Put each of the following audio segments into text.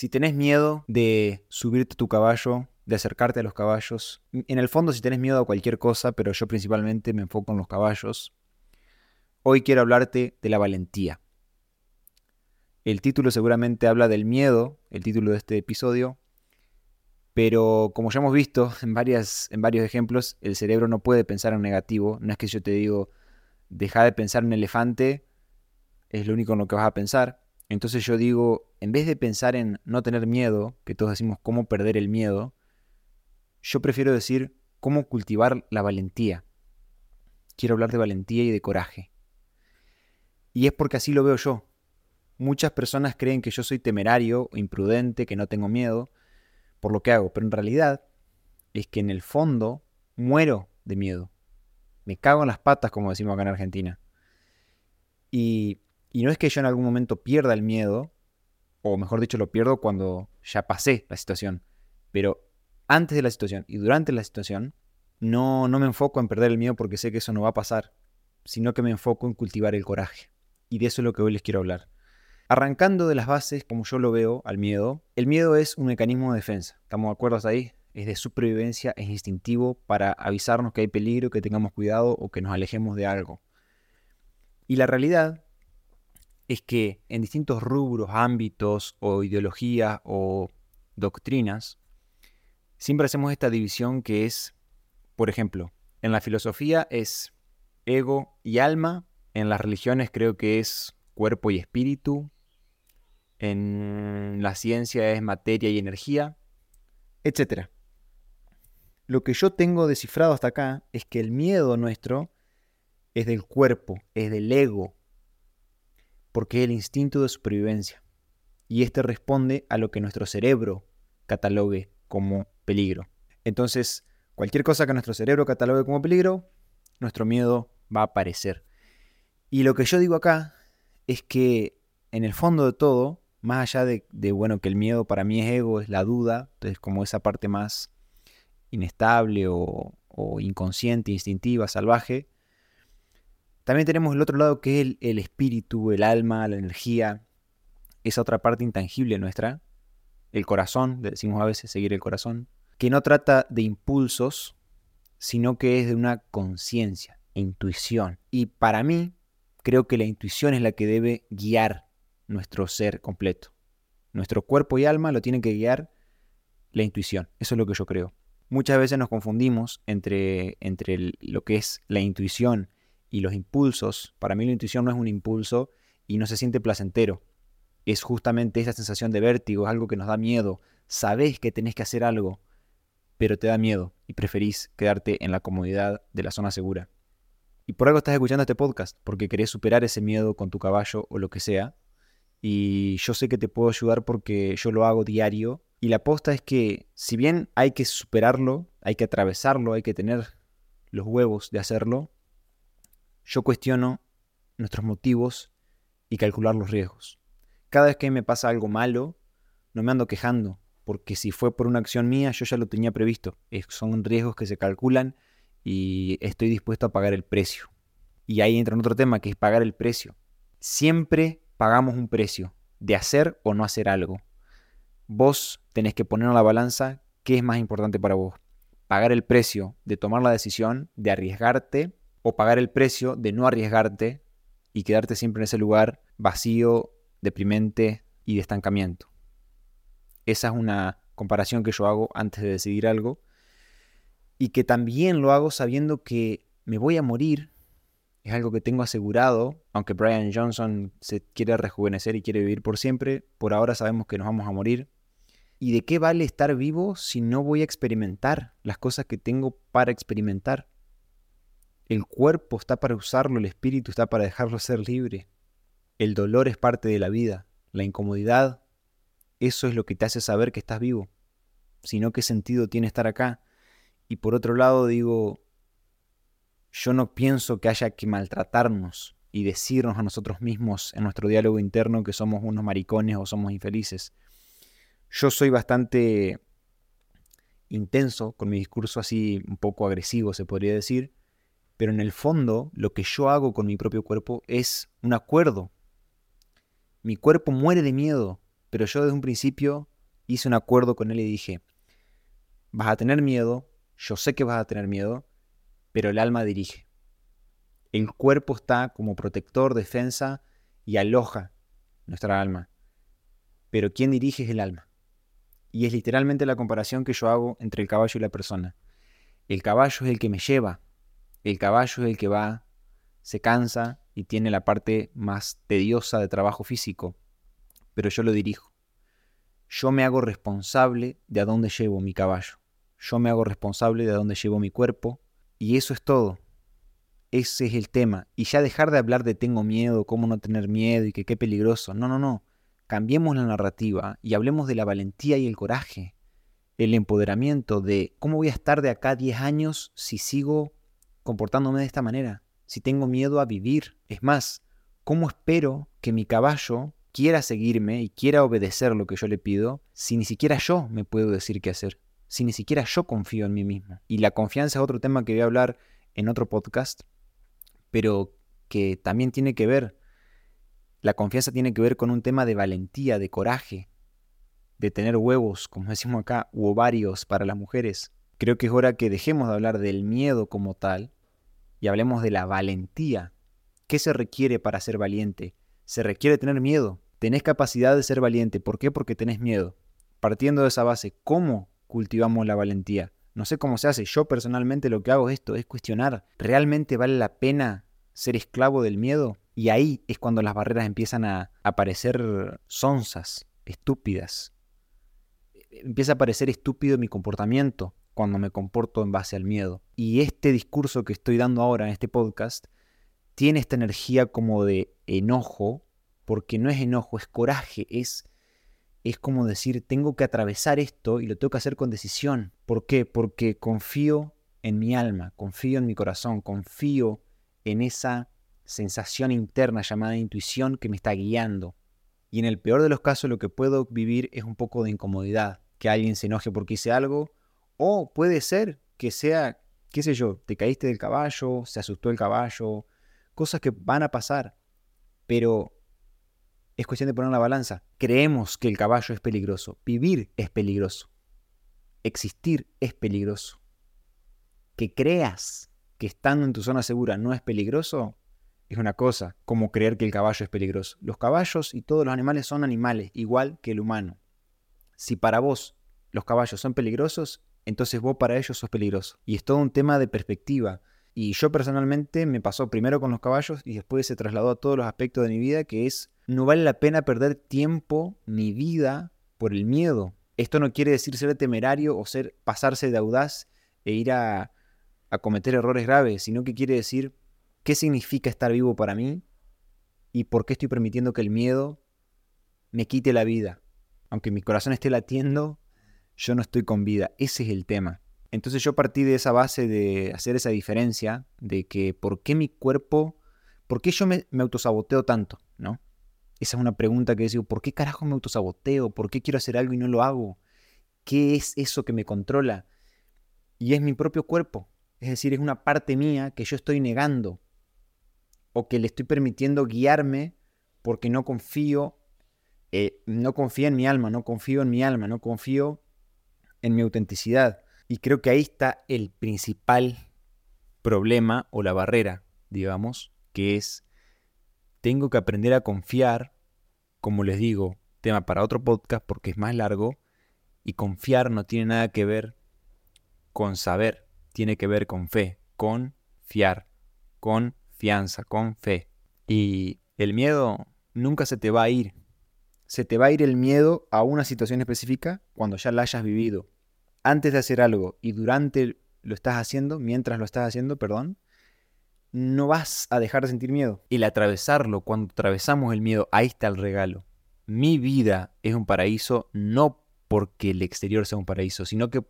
Si tenés miedo de subirte a tu caballo, de acercarte a los caballos, en el fondo si tenés miedo a cualquier cosa, pero yo principalmente me enfoco en los caballos, hoy quiero hablarte de la valentía. El título seguramente habla del miedo, el título de este episodio, pero como ya hemos visto en, varias, en varios ejemplos, el cerebro no puede pensar en negativo. No es que yo te digo, deja de pensar en elefante, es lo único en lo que vas a pensar. Entonces yo digo, en vez de pensar en no tener miedo, que todos decimos cómo perder el miedo, yo prefiero decir cómo cultivar la valentía. Quiero hablar de valentía y de coraje. Y es porque así lo veo yo. Muchas personas creen que yo soy temerario imprudente, que no tengo miedo por lo que hago, pero en realidad es que en el fondo muero de miedo. Me cago en las patas, como decimos acá en Argentina. Y, y no es que yo en algún momento pierda el miedo, o mejor dicho, lo pierdo cuando ya pasé la situación, pero antes de la situación y durante la situación, no, no me enfoco en perder el miedo porque sé que eso no va a pasar, sino que me enfoco en cultivar el coraje. Y de eso es lo que hoy les quiero hablar. Arrancando de las bases, como yo lo veo, al miedo, el miedo es un mecanismo de defensa. ¿Estamos de acuerdo ahí? Es de supervivencia, es instintivo para avisarnos que hay peligro, que tengamos cuidado o que nos alejemos de algo. Y la realidad es que en distintos rubros, ámbitos o ideologías o doctrinas, siempre hacemos esta división que es, por ejemplo, en la filosofía es ego y alma, en las religiones creo que es cuerpo y espíritu, en la ciencia es materia y energía, etc. Lo que yo tengo descifrado hasta acá es que el miedo nuestro es del cuerpo, es del ego, porque es el instinto de supervivencia. Y este responde a lo que nuestro cerebro catalogue como peligro. Entonces, cualquier cosa que nuestro cerebro catalogue como peligro, nuestro miedo va a aparecer. Y lo que yo digo acá es que en el fondo de todo, más allá de, bueno, que el miedo para mí es ego, es la duda, entonces como esa parte más inestable o, inconsciente, instintiva, salvaje, también tenemos el otro lado que es el, espíritu, el alma, la energía, esa otra parte intangible nuestra, el corazón, decimos a veces seguir el corazón, que no trata de impulsos, sino que es de una conciencia, intuición. Y para mí, creo que la intuición es la que debe guiar nuestro ser completo. Nuestro cuerpo y alma lo tienen que guiar la intuición. Eso es lo que yo creo. Muchas veces nos confundimos entre, entre lo que es la intuición y los impulsos. Para mí la intuición no es un impulso y no se siente placentero. Es justamente esa sensación de vértigo, es algo que nos da miedo. Sabés que tenés que hacer algo, pero te da miedo y preferís quedarte en la comodidad de la zona segura. Y por algo estás escuchando este podcast, porque querés superar ese miedo con tu caballo o lo que sea, y yo sé que te puedo ayudar porque yo lo hago diario. Y la aposta es que si bien hay que superarlo, hay que atravesarlo, hay que tener los huevos de hacerlo, yo cuestiono nuestros motivos y calcular los riesgos. Cada vez que me pasa algo malo, no me ando quejando, porque si fue por una acción mía, yo ya lo tenía previsto. son riesgos que se calculan y estoy dispuesto a pagar el precio. Y ahí entra en otro tema, que es pagar el precio. Siempre pagamos un precio de hacer o no hacer algo. Vos tenés que poner en la balanza qué es más importante para vos. Pagar el precio de tomar la decisión, de arriesgarte, o pagar el precio de no arriesgarte y quedarte siempre en ese lugar vacío, deprimente y de estancamiento. Esa es una comparación que yo hago antes de decidir algo y que también lo hago sabiendo que me voy a morir es algo que tengo asegurado, aunque Brian Johnson se quiere rejuvenecer y quiere vivir por siempre, por ahora sabemos que nos vamos a morir. ¿Y de qué vale estar vivo si no voy a experimentar las cosas que tengo para experimentar? El cuerpo está para usarlo, el espíritu está para dejarlo ser libre. El dolor es parte de la vida, la incomodidad, eso es lo que te hace saber que estás vivo. Si no, ¿qué sentido tiene estar acá? Y por otro lado digo, yo no pienso que haya que maltratarnos y decirnos a nosotros mismos en nuestro diálogo interno que somos unos maricones o somos infelices. Yo soy bastante intenso con mi discurso así un poco agresivo, se podría decir, pero en el fondo lo que yo hago con mi propio cuerpo es un acuerdo. Mi cuerpo muere de miedo pero yo desde un principio hice un acuerdo con él y dije, vas a tener miedo, yo sé que vas a tener miedo, pero el alma dirige. El cuerpo está como protector, defensa y aloja nuestra alma. Pero quien dirige es el alma. Y es literalmente la comparación que yo hago entre el caballo y la persona. El caballo es el que me lleva. El caballo es el que va, se cansa y tiene la parte más tediosa de trabajo físico. Pero yo lo dirijo. Yo me hago responsable de a dónde llevo mi caballo. Yo me hago responsable de a dónde llevo mi cuerpo. Y eso es todo. Ese es el tema. Y ya dejar de hablar de tengo miedo, cómo no tener miedo y que qué peligroso. No, no, no. Cambiemos la narrativa y hablemos de la valentía y el coraje. El empoderamiento de cómo voy a estar de acá 10 años si sigo comportándome de esta manera. Si tengo miedo a vivir. Es más, ¿cómo espero que mi caballo quiera seguirme y quiera obedecer lo que yo le pido si ni siquiera yo me puedo decir qué hacer? Si ni siquiera yo confío en mí mismo. Y la confianza es otro tema que voy a hablar en otro podcast, pero que también tiene que ver, la confianza tiene que ver con un tema de valentía, de coraje, de tener huevos, como decimos acá, u ovarios para las mujeres. Creo que es hora que dejemos de hablar del miedo como tal y hablemos de la valentía. ¿Qué se requiere para ser valiente? Se requiere tener miedo. Tenés capacidad de ser valiente. ¿Por qué? Porque tenés miedo. Partiendo de esa base, ¿cómo cultivamos la valentía? No sé cómo se hace. Yo personalmente lo que hago es esto, es cuestionar. ¿Realmente vale la pena ser esclavo del miedo? Y ahí es cuando las barreras empiezan a aparecer sonzas, estúpidas. Empieza a parecer estúpido mi comportamiento cuando me comporto en base al miedo. Y este discurso que estoy dando ahora en este podcast tiene esta energía como de enojo, porque no es enojo, es coraje, es es como decir, tengo que atravesar esto y lo tengo que hacer con decisión. ¿Por qué? Porque confío en mi alma, confío en mi corazón, confío en esa sensación interna llamada intuición que me está guiando. Y en el peor de los casos lo que puedo vivir es un poco de incomodidad, que alguien se enoje porque hice algo, o puede ser que sea, qué sé yo, te caíste del caballo, se asustó el caballo, cosas que van a pasar, pero es cuestión de poner la balanza. Creemos que el caballo es peligroso. Vivir es peligroso. Existir es peligroso. Que creas que estando en tu zona segura no es peligroso es una cosa, como creer que el caballo es peligroso. Los caballos y todos los animales son animales, igual que el humano. Si para vos los caballos son peligrosos, entonces vos para ellos sos peligroso. Y es todo un tema de perspectiva. Y yo personalmente me pasó primero con los caballos y después se trasladó a todos los aspectos de mi vida, que es no vale la pena perder tiempo ni vida por el miedo. Esto no quiere decir ser temerario o ser pasarse de audaz e ir a, a cometer errores graves, sino que quiere decir qué significa estar vivo para mí y por qué estoy permitiendo que el miedo me quite la vida. Aunque mi corazón esté latiendo, yo no estoy con vida. Ese es el tema. Entonces yo partí de esa base de hacer esa diferencia, de que por qué mi cuerpo, por qué yo me, me autosaboteo tanto, ¿no? Esa es una pregunta que digo, ¿por qué carajo me autosaboteo? ¿Por qué quiero hacer algo y no lo hago? ¿Qué es eso que me controla? Y es mi propio cuerpo. Es decir, es una parte mía que yo estoy negando o que le estoy permitiendo guiarme porque no confío, eh, no confío en mi alma, no confío en mi alma, no confío en mi autenticidad. Y creo que ahí está el principal problema o la barrera, digamos, que es tengo que aprender a confiar, como les digo, tema para otro podcast porque es más largo, y confiar no tiene nada que ver con saber, tiene que ver con fe, con fiar, con fianza, con fe. Y el miedo nunca se te va a ir. Se te va a ir el miedo a una situación específica cuando ya la hayas vivido. Antes de hacer algo y durante lo estás haciendo, mientras lo estás haciendo, perdón, no vas a dejar de sentir miedo. El atravesarlo, cuando atravesamos el miedo, ahí está el regalo. Mi vida es un paraíso no porque el exterior sea un paraíso, sino que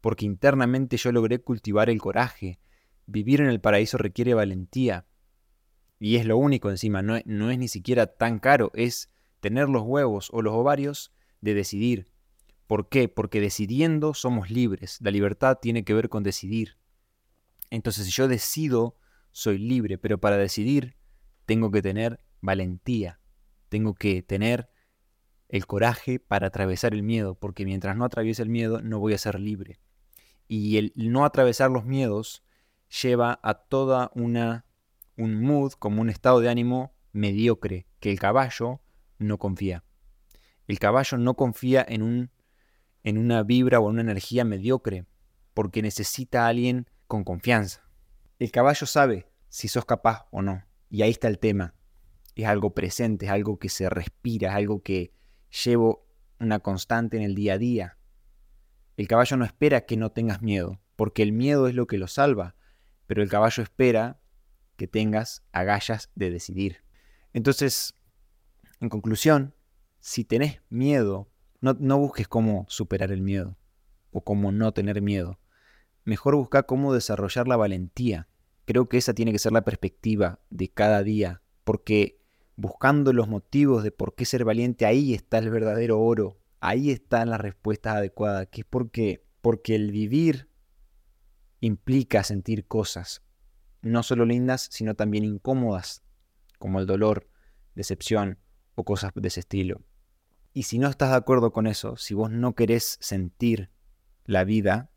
porque internamente yo logré cultivar el coraje. Vivir en el paraíso requiere valentía. Y es lo único encima, no, no es ni siquiera tan caro, es tener los huevos o los ovarios de decidir. ¿Por qué? Porque decidiendo somos libres. La libertad tiene que ver con decidir. Entonces, si yo decido soy libre, pero para decidir tengo que tener valentía, tengo que tener el coraje para atravesar el miedo, porque mientras no atraviese el miedo no voy a ser libre. Y el no atravesar los miedos lleva a toda una un mood, como un estado de ánimo mediocre, que el caballo no confía. El caballo no confía en, un, en una vibra o en una energía mediocre, porque necesita a alguien con confianza. El caballo sabe si sos capaz o no. Y ahí está el tema. Es algo presente, es algo que se respira, es algo que llevo una constante en el día a día. El caballo no espera que no tengas miedo, porque el miedo es lo que lo salva, pero el caballo espera que tengas agallas de decidir. Entonces, en conclusión, si tenés miedo, no, busques cómo superar el miedo o cómo no tener miedo. Mejor busca cómo desarrollar la valentía. Creo que esa tiene que ser la perspectiva de cada día, porque buscando los motivos de por qué ser valiente, ahí está el verdadero oro, ahí está la respuesta adecuada, que es porque, porque el vivir implica sentir cosas, no solo lindas, sino también incómodas, como el dolor, decepción o cosas de ese estilo. Y si no estás de acuerdo con eso, si vos no querés sentir la vida,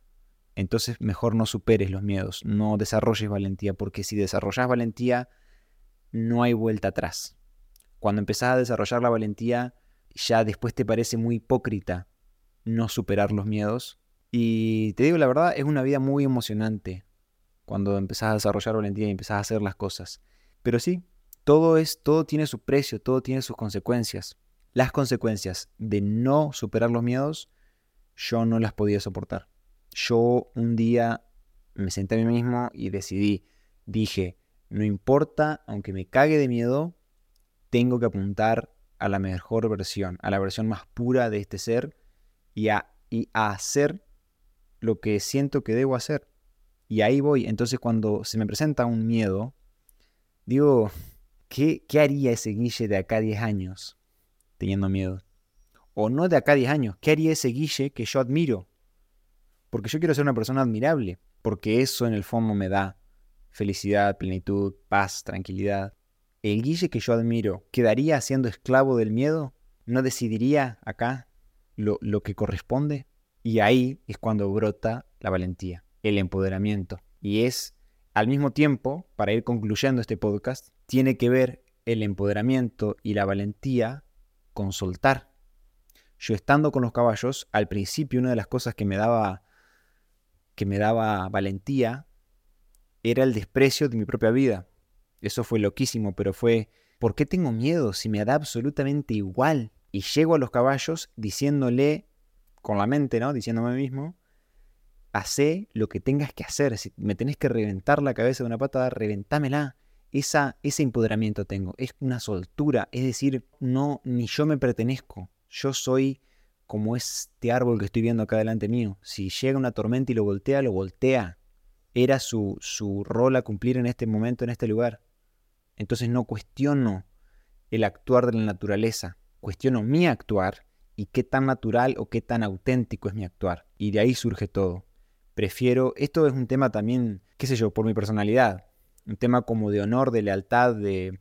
entonces mejor no superes los miedos, no desarrolles valentía, porque si desarrollas valentía, no hay vuelta atrás. Cuando empezás a desarrollar la valentía, ya después te parece muy hipócrita no superar los miedos. Y te digo la verdad, es una vida muy emocionante cuando empezás a desarrollar valentía y empezás a hacer las cosas. Pero sí, todo es todo tiene su precio, todo tiene sus consecuencias. Las consecuencias de no superar los miedos, yo no las podía soportar. Yo un día me senté a mí mismo y decidí, dije, no importa, aunque me cague de miedo, tengo que apuntar a la mejor versión, a la versión más pura de este ser y a, y a hacer lo que siento que debo hacer. Y ahí voy. Entonces cuando se me presenta un miedo, digo, ¿qué, haría ese Guille de acá 10 años teniendo miedo? O no de acá 10 años, ¿qué haría ese Guille que yo admiro? Porque yo quiero ser una persona admirable, porque eso en el fondo me da felicidad, plenitud, paz, tranquilidad. ¿El Guille que yo admiro quedaría siendo esclavo del miedo? ¿No decidiría acá lo, lo que corresponde? Y ahí es cuando brota la valentía el empoderamiento. Y es al mismo tiempo, para ir concluyendo este podcast, tiene que ver el empoderamiento y la valentía con soltar. Yo estando con los caballos, al principio una de las cosas que me daba que me daba valentía era el desprecio de mi propia vida. Eso fue loquísimo, pero fue ¿por qué tengo miedo si me da absolutamente igual? Y llego a los caballos diciéndole con la mente, ¿no? Diciéndome a mí mismo, Hacé lo que tengas que hacer. Si me tenés que reventar la cabeza de una patada, reventámela. Esa, ese empoderamiento tengo. Es una soltura. Es decir, no, ni yo me pertenezco. Yo soy como este árbol que estoy viendo acá delante mío. Si llega una tormenta y lo voltea, lo voltea. Era su, su rol a cumplir en este momento, en este lugar. Entonces no cuestiono el actuar de la naturaleza. Cuestiono mi actuar y qué tan natural o qué tan auténtico es mi actuar. Y de ahí surge todo prefiero, esto es un tema también, qué sé yo, por mi personalidad, un tema como de honor, de lealtad, de,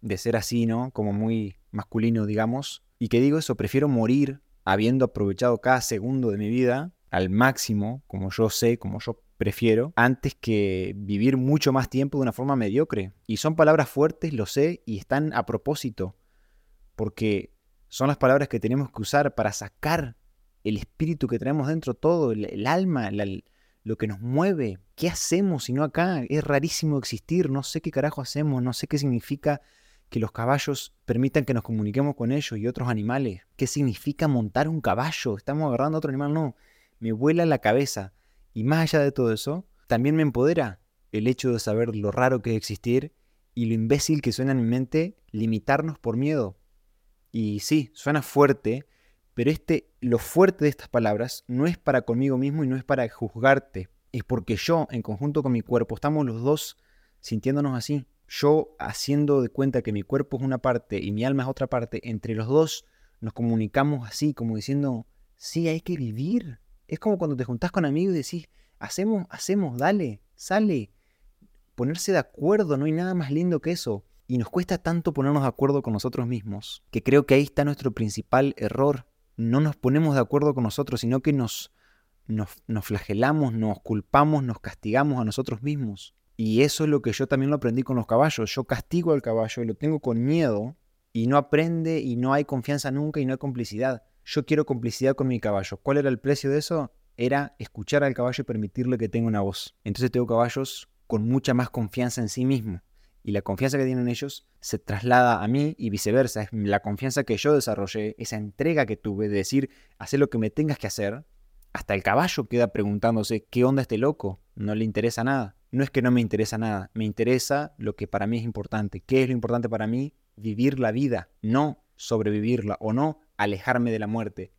de ser así, ¿no? Como muy masculino, digamos. Y que digo eso, prefiero morir habiendo aprovechado cada segundo de mi vida al máximo, como yo sé, como yo prefiero, antes que vivir mucho más tiempo de una forma mediocre. Y son palabras fuertes, lo sé, y están a propósito, porque son las palabras que tenemos que usar para sacar el espíritu que traemos dentro, todo, el, alma, lo que nos mueve. ¿Qué hacemos si no acá? Es rarísimo existir, no sé qué carajo hacemos, no sé qué significa que los caballos permitan que nos comuniquemos con ellos y otros animales. ¿Qué significa montar un caballo? Estamos agarrando a otro animal, no. Me vuela la cabeza. Y más allá de todo eso, también me empodera el hecho de saber lo raro que es existir y lo imbécil que suena en mi mente limitarnos por miedo. Y sí, suena fuerte, pero este, lo fuerte de estas palabras no es para conmigo mismo y no es para juzgarte. Es porque yo, en conjunto con mi cuerpo, estamos los dos sintiéndonos así. Yo haciendo de cuenta que mi cuerpo es una parte y mi alma es otra parte, entre los dos nos comunicamos así, como diciendo, sí, hay que vivir. Es como cuando te juntás con amigos y decís, hacemos, hacemos, dale, sale. Ponerse de acuerdo, no hay nada más lindo que eso. Y nos cuesta tanto ponernos de acuerdo con nosotros mismos, que creo que ahí está nuestro principal error. No nos ponemos de acuerdo con nosotros, sino que nos, nos, nos flagelamos, nos culpamos, nos castigamos a nosotros mismos. Y eso es lo que yo también lo aprendí con los caballos. Yo castigo al caballo y lo tengo con miedo y no aprende y no hay confianza nunca y no hay complicidad. Yo quiero complicidad con mi caballo. ¿Cuál era el precio de eso? Era escuchar al caballo y permitirle que tenga una voz. Entonces tengo caballos con mucha más confianza en sí mismo. Y la confianza que tienen ellos se traslada a mí y viceversa. Es la confianza que yo desarrollé, esa entrega que tuve de decir, hacer lo que me tengas que hacer. Hasta el caballo queda preguntándose, ¿qué onda este loco? No le interesa nada. No es que no me interesa nada, me interesa lo que para mí es importante. ¿Qué es lo importante para mí? Vivir la vida, no sobrevivirla o no alejarme de la muerte.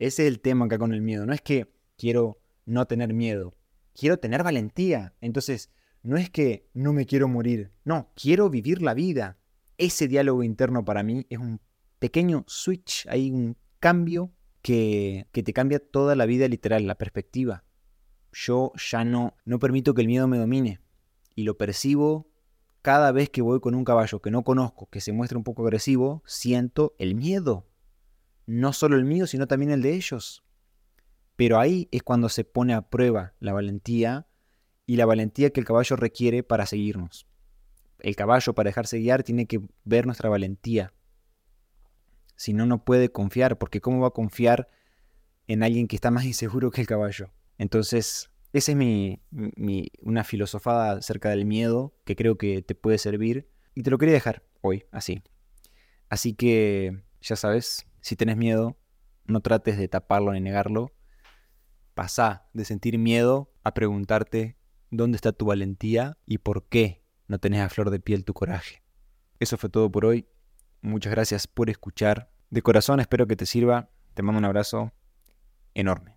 Ese es el tema acá con el miedo. No es que quiero no tener miedo, quiero tener valentía. Entonces, no es que no me quiero morir, no, quiero vivir la vida. Ese diálogo interno para mí es un pequeño switch, hay un cambio que, que te cambia toda la vida literal, la perspectiva yo ya no, no permito que el miedo me domine. Y lo percibo cada vez que voy con un caballo que no conozco, que se muestra un poco agresivo, siento el miedo. No solo el mío, sino también el de ellos. Pero ahí es cuando se pone a prueba la valentía y la valentía que el caballo requiere para seguirnos. El caballo para dejarse guiar tiene que ver nuestra valentía. Si no, no puede confiar, porque ¿cómo va a confiar en alguien que está más inseguro que el caballo? Entonces, esa es mi, una filosofada acerca del miedo que creo que te puede servir y te lo quería dejar hoy, así. Así que, ya sabes, si tenés miedo, no trates de taparlo ni negarlo. Pasá de sentir miedo a preguntarte dónde está tu valentía y por qué no tenés a flor de piel tu coraje. Eso fue todo por hoy. Muchas gracias por escuchar. De corazón espero que te sirva. Te mando un abrazo enorme.